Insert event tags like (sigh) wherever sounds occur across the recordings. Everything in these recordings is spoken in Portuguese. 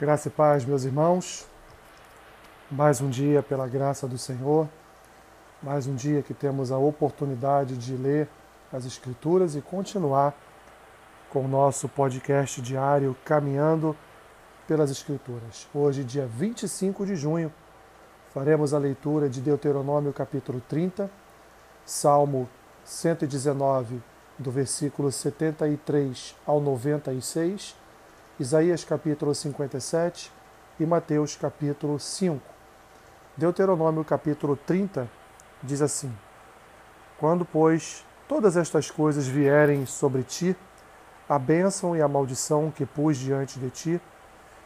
Graça e paz, meus irmãos. Mais um dia pela graça do Senhor. Mais um dia que temos a oportunidade de ler as Escrituras e continuar com o nosso podcast diário Caminhando pelas Escrituras. Hoje, dia 25 de junho, faremos a leitura de Deuteronômio capítulo 30, Salmo 119, do versículo 73 ao 96 Isaías capítulo 57 e Mateus capítulo 5. Deuteronômio capítulo 30 diz assim: Quando, pois, todas estas coisas vierem sobre ti, a bênção e a maldição que pus diante de ti,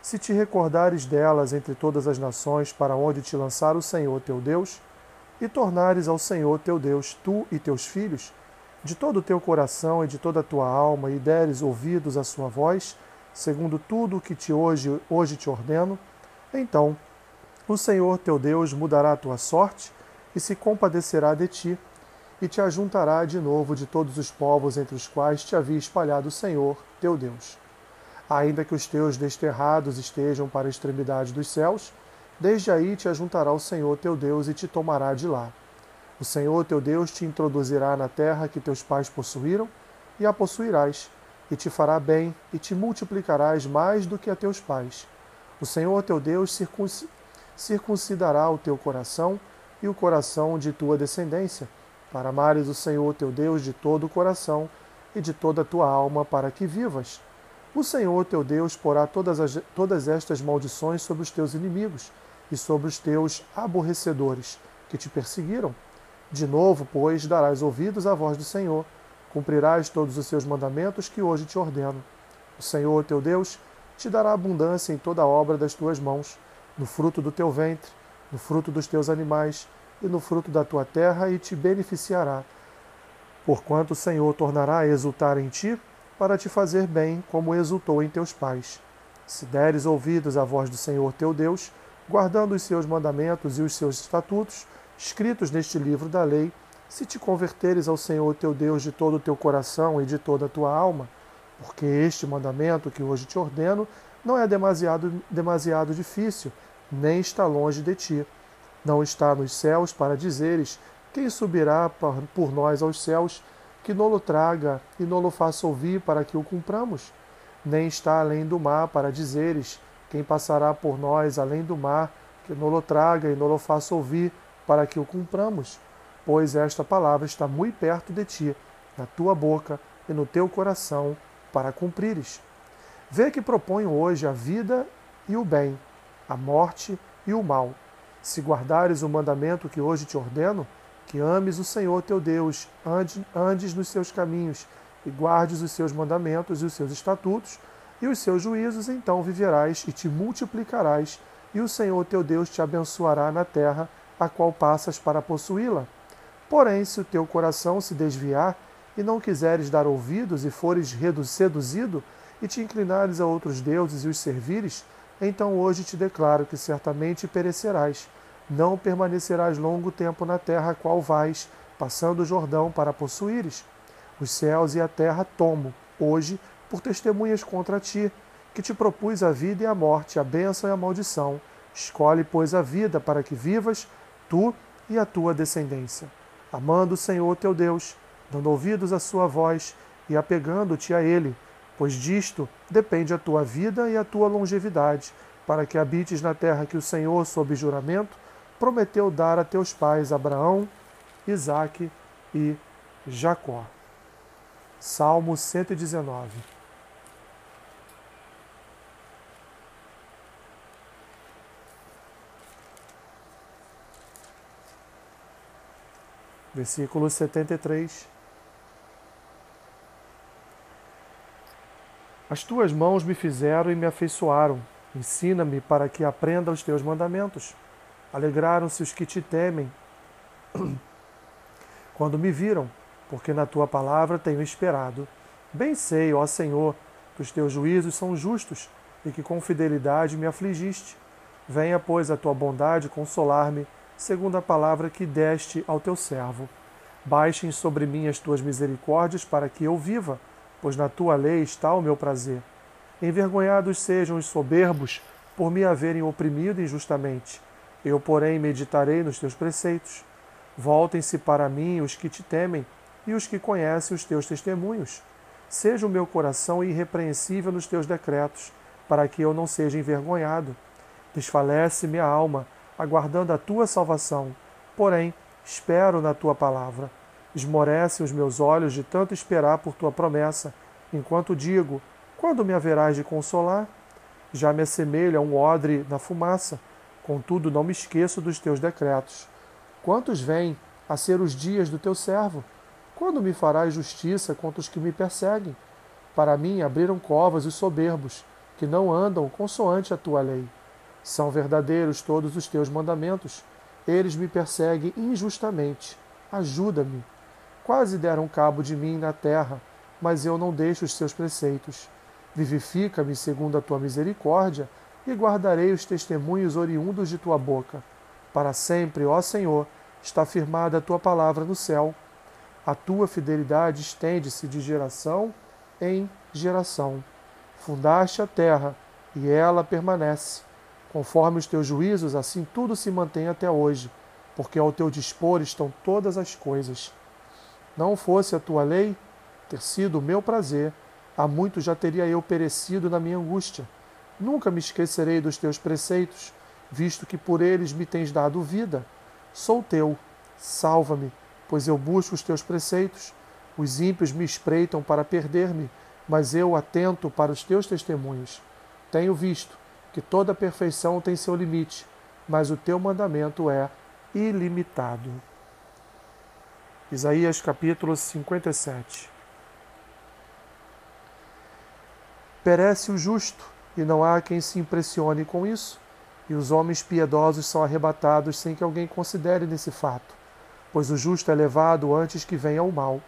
se te recordares delas entre todas as nações para onde te lançar o Senhor teu Deus, e tornares ao Senhor teu Deus tu e teus filhos, de todo o teu coração e de toda a tua alma, e deres ouvidos à sua voz, segundo tudo o que te hoje, hoje te ordeno, então o Senhor teu Deus mudará a tua sorte e se compadecerá de ti, e te ajuntará de novo de todos os povos entre os quais te havia espalhado o Senhor teu Deus. Ainda que os teus desterrados estejam para a extremidade dos céus, desde aí te ajuntará o Senhor teu Deus e te tomará de lá. O Senhor teu Deus te introduzirá na terra que teus pais possuíram, e a possuirás e te fará bem, e te multiplicarás mais do que a teus pais. O Senhor teu Deus circuncidará o teu coração e o coração de tua descendência, para amares o Senhor teu Deus de todo o coração e de toda a tua alma, para que vivas. O Senhor teu Deus porá todas, as, todas estas maldições sobre os teus inimigos e sobre os teus aborrecedores, que te perseguiram. De novo, pois, darás ouvidos à voz do Senhor cumprirás todos os seus mandamentos que hoje te ordeno. O Senhor teu Deus te dará abundância em toda a obra das tuas mãos, no fruto do teu ventre, no fruto dos teus animais e no fruto da tua terra, e te beneficiará. Porquanto o Senhor tornará a exultar em ti, para te fazer bem, como exultou em teus pais. Se deres ouvidos à voz do Senhor teu Deus, guardando os seus mandamentos e os seus estatutos, escritos neste livro da lei, se te converteres ao Senhor teu Deus de todo o teu coração e de toda a tua alma, porque este mandamento que hoje te ordeno não é demasiado, demasiado difícil, nem está longe de ti. Não está nos céus para dizeres: Quem subirá por nós aos céus, que nolo traga e nolo faça ouvir para que o cumpramos? Nem está além do mar para dizeres: Quem passará por nós além do mar, que nolo traga e nolo faça ouvir para que o cumpramos? Pois esta palavra está muito perto de ti, na tua boca e no teu coração, para cumprires. Vê que proponho hoje a vida e o bem, a morte e o mal. Se guardares o mandamento que hoje te ordeno, que ames o Senhor teu Deus, andes nos seus caminhos e guardes os seus mandamentos e os seus estatutos e os seus juízos, então viverás e te multiplicarás, e o Senhor teu Deus te abençoará na terra a qual passas para possuí-la. Porém, se o teu coração se desviar e não quiseres dar ouvidos e fores seduzido e te inclinares a outros deuses e os servires, então hoje te declaro que certamente perecerás. Não permanecerás longo tempo na terra a qual vais, passando o Jordão para possuíres. Os céus e a terra tomo, hoje, por testemunhas contra ti, que te propus a vida e a morte, a bênção e a maldição. Escolhe, pois, a vida para que vivas, tu e a tua descendência amando o Senhor teu Deus, dando ouvidos à sua voz e apegando-te a Ele, pois disto depende a tua vida e a tua longevidade, para que habites na terra que o Senhor, sob juramento, prometeu dar a teus pais Abraão, Isaque e Jacó. Salmo 119 versículo 73. As tuas mãos me fizeram e me afeiçoaram. Ensina-me para que aprenda os teus mandamentos. Alegraram-se os que te temem (clears throat) quando me viram, porque na tua palavra tenho esperado. Bem sei, ó Senhor, que os teus juízos são justos e que com fidelidade me afligiste. Venha, pois, a tua bondade consolar-me segundo a palavra que deste ao teu servo. Baixem sobre mim as tuas misericórdias para que eu viva, pois na tua lei está o meu prazer. Envergonhados sejam os soberbos por me haverem oprimido injustamente. Eu, porém, meditarei nos teus preceitos. Voltem-se para mim os que te temem e os que conhecem os teus testemunhos. Seja o meu coração irrepreensível nos teus decretos, para que eu não seja envergonhado. Desfalece minha alma, aguardando a tua salvação. Porém, espero na tua palavra. Esmorecem os meus olhos de tanto esperar por tua promessa, enquanto digo: quando me haverás de consolar? Já me assemelho a um odre na fumaça, contudo não me esqueço dos teus decretos. Quantos vêm a ser os dias do teu servo? Quando me farás justiça contra os que me perseguem? Para mim abriram covas os soberbos, que não andam consoante a tua lei. São verdadeiros todos os teus mandamentos. Eles me perseguem injustamente. Ajuda-me. Quase deram cabo de mim na terra, mas eu não deixo os seus preceitos. Vivifica-me segundo a tua misericórdia e guardarei os testemunhos oriundos de tua boca. Para sempre, ó Senhor, está firmada a tua palavra no céu. A tua fidelidade estende-se de geração em geração. Fundaste a terra e ela permanece. Conforme os teus juízos, assim tudo se mantém até hoje, porque ao teu dispor estão todas as coisas. Não fosse a tua lei ter sido o meu prazer, há muito já teria eu perecido na minha angústia. Nunca me esquecerei dos teus preceitos, visto que por eles me tens dado vida. Sou teu, salva-me, pois eu busco os teus preceitos. Os ímpios me espreitam para perder-me, mas eu atento para os teus testemunhos. Tenho visto que toda perfeição tem seu limite, mas o teu mandamento é ilimitado. Isaías capítulo 57 Perece o justo, e não há quem se impressione com isso, e os homens piedosos são arrebatados sem que alguém considere nesse fato, pois o justo é levado antes que venha o mal,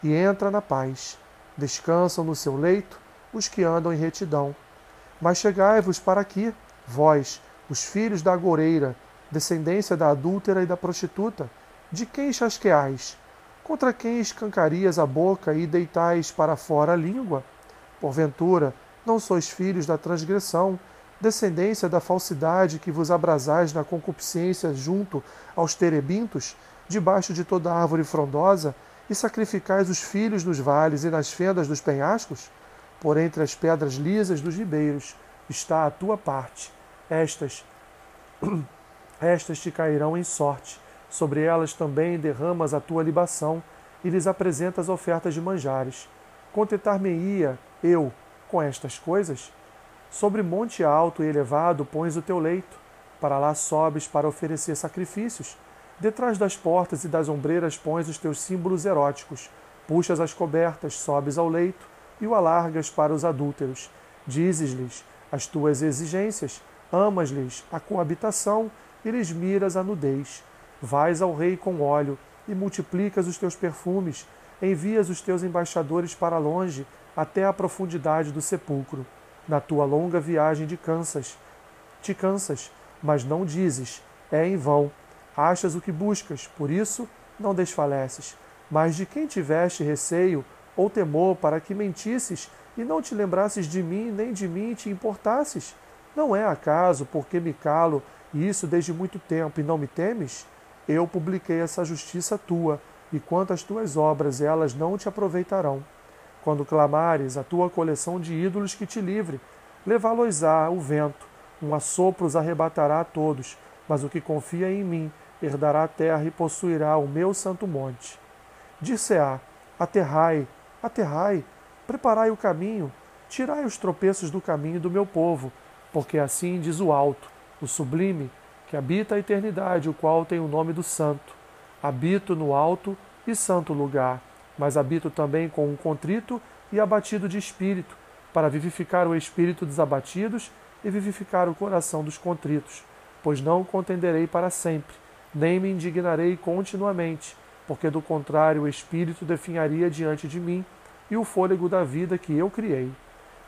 e entra na paz. Descansam no seu leito os que andam em retidão. Mas chegai-vos para aqui, vós, os filhos da agoreira, descendência da adúltera e da prostituta, de quem chasqueais? Contra quem escancarias a boca e deitais para fora a língua? Porventura, não sois filhos da transgressão, descendência da falsidade que vos abrasais na concupiscência junto aos terebintos, debaixo de toda árvore frondosa, e sacrificais os filhos nos vales e nas fendas dos penhascos? Por entre as pedras lisas dos ribeiros está a tua parte. Estas, (clears throat) estas te cairão em sorte. Sobre elas também derramas a tua libação e lhes apresentas ofertas de manjares. Contentar-me-ia eu com estas coisas? Sobre monte alto e elevado pões o teu leito, para lá sobes para oferecer sacrifícios. Detrás das portas e das ombreiras pões os teus símbolos eróticos, puxas as cobertas, sobes ao leito e o alargas para os adúlteros. Dizes-lhes as tuas exigências, amas-lhes a coabitação e lhes miras a nudez. Vais ao rei com óleo e multiplicas os teus perfumes, envias os teus embaixadores para longe, até a profundidade do sepulcro. Na tua longa viagem de cansas, te cansas, mas não dizes, é em vão. Achas o que buscas, por isso não desfaleces. Mas de quem tiveste receio ou temor para que mentisses e não te lembrasses de mim, nem de mim te importasses? Não é acaso porque me calo, e isso desde muito tempo, e não me temes? Eu publiquei essa justiça tua, e quanto às tuas obras, elas não te aproveitarão. Quando clamares a tua coleção de ídolos que te livre, levá-los-á o vento, um assopro os arrebatará a todos, mas o que confia em mim herdará a terra e possuirá o meu santo monte. Dir-se-á: Aterrai, aterrai, preparai o caminho, tirai os tropeços do caminho do meu povo, porque assim diz o alto, o sublime, que habita a eternidade, o qual tem o nome do Santo. Habito no alto e santo lugar mas habito também com um contrito e abatido de espírito, para vivificar o espírito dos abatidos e vivificar o coração dos contritos. Pois não contenderei para sempre, nem me indignarei continuamente, porque do contrário o espírito definharia diante de mim e o fôlego da vida que eu criei.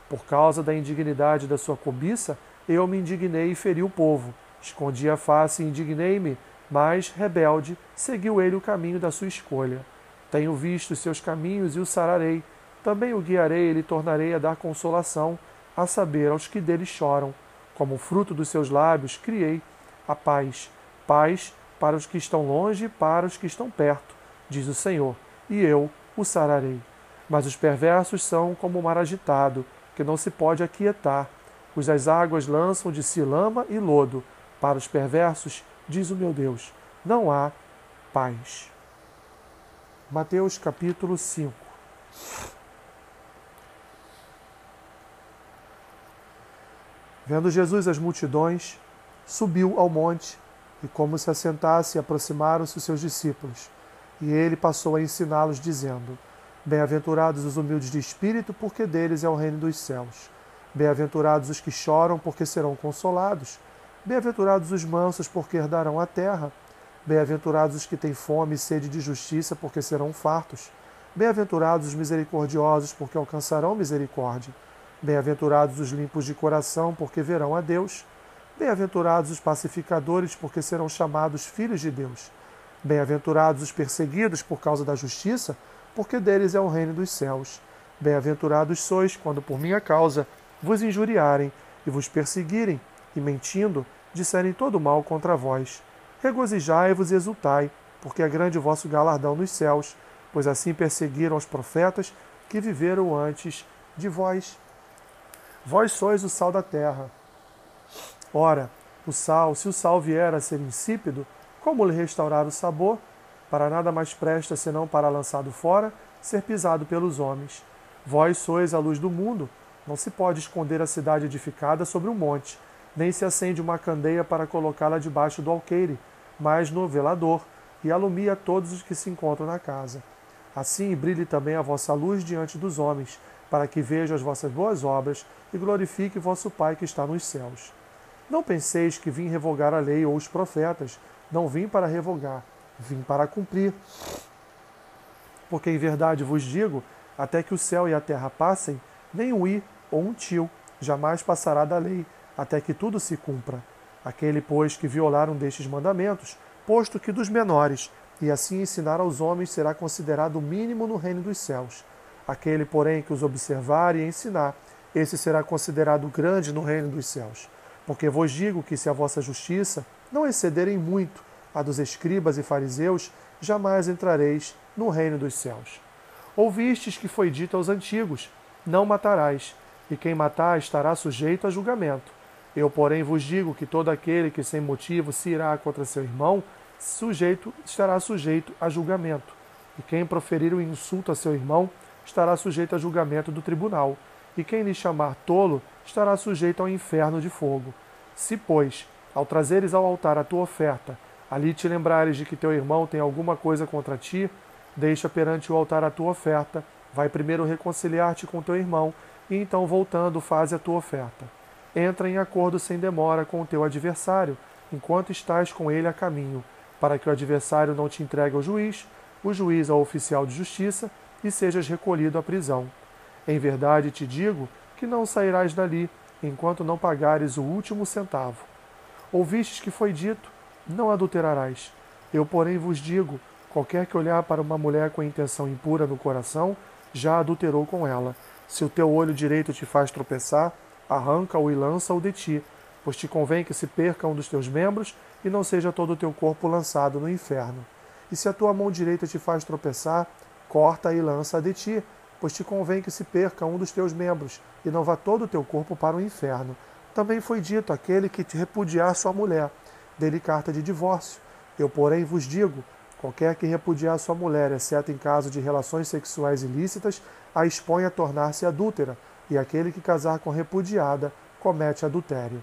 Por causa da indignidade da sua cobiça, eu me indignei e feri o povo. Escondi a face e indignei-me, mas, rebelde, seguiu ele o caminho da sua escolha. Tenho visto seus caminhos e o sararei. Também o guiarei e lhe tornarei a dar consolação, a saber, aos que dele choram. Como fruto dos seus lábios, criei a paz. Paz para os que estão longe e para os que estão perto, diz o Senhor, e eu o sararei. Mas os perversos são como o mar agitado, que não se pode aquietar, cujas águas lançam de si lama e lodo. Para os perversos, diz o meu Deus, não há paz. Mateus capítulo 5 Vendo Jesus as multidões, subiu ao monte e, como se assentasse, aproximaram-se os seus discípulos. E ele passou a ensiná-los, dizendo: Bem-aventurados os humildes de espírito, porque deles é o reino dos céus. Bem-aventurados os que choram, porque serão consolados. Bem-aventurados os mansos, porque herdarão a terra. Bem-aventurados os que têm fome e sede de justiça, porque serão fartos. Bem-aventurados os misericordiosos, porque alcançarão misericórdia. Bem-aventurados os limpos de coração, porque verão a Deus. Bem-aventurados os pacificadores, porque serão chamados filhos de Deus. Bem-aventurados os perseguidos por causa da justiça, porque deles é o reino dos céus. Bem-aventurados sois quando por minha causa vos injuriarem e vos perseguirem, e mentindo, disserem todo mal contra vós. Regozijai-vos e exultai, porque é grande o vosso galardão nos céus, pois assim perseguiram os profetas que viveram antes de vós. Vós sois o sal da terra. Ora, o sal, se o sal vier a ser insípido, como lhe restaurar o sabor? Para nada mais presta senão para lançado fora, ser pisado pelos homens. Vós sois a luz do mundo. Não se pode esconder a cidade edificada sobre um monte, nem se acende uma candeia para colocá-la debaixo do alqueire, mas no velador, e alumia todos os que se encontram na casa. Assim brilhe também a vossa luz diante dos homens, para que vejam as vossas boas obras e glorifique vosso Pai que está nos céus. Não penseis que vim revogar a lei ou os profetas, não vim para revogar, vim para cumprir. Porque em verdade vos digo, até que o céu e a terra passem, nem um i ou um tio jamais passará da lei, até que tudo se cumpra. Aquele, pois, que violar um destes mandamentos, posto que dos menores, e assim ensinar aos homens será considerado o mínimo no reino dos céus. Aquele, porém, que os observar e ensinar, esse será considerado grande no reino dos céus. Porque vos digo que se a vossa justiça não excederem muito a dos escribas e fariseus, jamais entrareis no reino dos céus. Ouvistes que foi dito aos antigos: Não matarás, e quem matar estará sujeito a julgamento. Eu, porém, vos digo que todo aquele que sem motivo se irá contra seu irmão, sujeito estará sujeito a julgamento. E quem proferir um insulto a seu irmão estará sujeito a julgamento do tribunal, e quem lhe chamar tolo estará sujeito ao inferno de fogo. Se, pois, ao trazeres ao altar a tua oferta, ali te lembrares de que teu irmão tem alguma coisa contra ti, deixa perante o altar a tua oferta, vai primeiro reconciliar-te com teu irmão, e então, voltando, faze a tua oferta. Entra em acordo sem demora com o teu adversário, enquanto estás com ele a caminho, para que o adversário não te entregue ao juiz, o juiz ao oficial de justiça, e sejas recolhido à prisão. Em verdade te digo que não sairás dali, enquanto não pagares o último centavo. Ouvistes que foi dito: Não adulterarás. Eu, porém, vos digo: qualquer que olhar para uma mulher com intenção impura no coração, já adulterou com ela. Se o teu olho direito te faz tropeçar, arranca-o e lança-o de ti, pois te convém que se perca um dos teus membros e não seja todo o teu corpo lançado no inferno. E se a tua mão direita te faz tropeçar, corta e lança de ti, pois te convém que se perca um dos teus membros, e não vá todo o teu corpo para o inferno. Também foi dito aquele que te repudiar sua mulher, dele carta de divórcio. Eu, porém, vos digo: qualquer que repudiar sua mulher, exceto em caso de relações sexuais ilícitas, a expõe a tornar-se adúltera, e aquele que casar com repudiada comete adultério.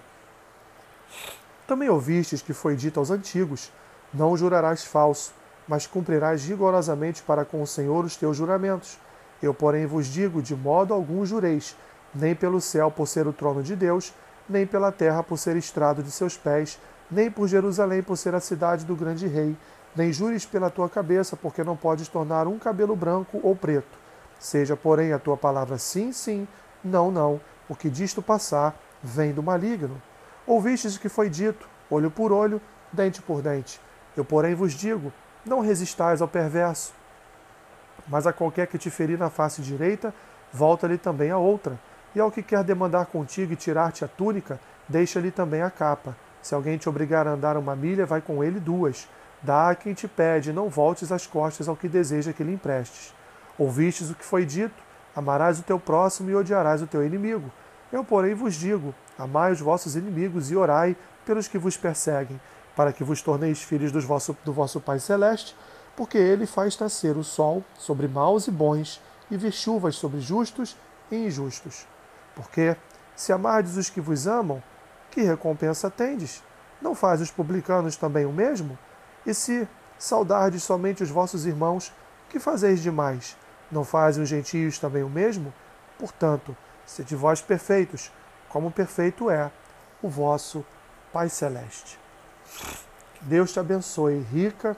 Também ouvistes que foi dito aos antigos: Não jurarás falso mas cumprirás rigorosamente para com o Senhor os teus juramentos. Eu, porém, vos digo: de modo algum jureis, nem pelo céu por ser o trono de Deus, nem pela terra por ser estrado de seus pés, nem por Jerusalém por ser a cidade do grande rei, nem jures pela tua cabeça, porque não podes tornar um cabelo branco ou preto. Seja, porém, a tua palavra sim, sim, não, não, o que disto passar vem do maligno. Ouvistes o que foi dito, olho por olho, dente por dente. Eu, porém, vos digo: não resistais ao perverso, mas a qualquer que te ferir na face direita, volta-lhe também a outra. E ao que quer demandar contigo e tirar-te a túnica, deixa-lhe também a capa. Se alguém te obrigar a andar uma milha, vai com ele duas. Dá a quem te pede, não voltes as costas ao que deseja que lhe emprestes. Ouvistes o que foi dito: amarás o teu próximo e odiarás o teu inimigo. Eu, porém, vos digo: amai os vossos inimigos e orai pelos que vos perseguem, para que vos torneis filhos do vosso, do vosso Pai Celeste, porque ele faz nascer o sol sobre maus e bons, e vir chuvas sobre justos e injustos. Porque, se amardes os que vos amam, que recompensa tendes? Não faz os publicanos também o mesmo? E se saudardes somente os vossos irmãos, que fazeis demais? Não fazem os gentios também o mesmo? Portanto, sede vós perfeitos, como perfeito é o vosso Pai Celeste. Deus te abençoe rica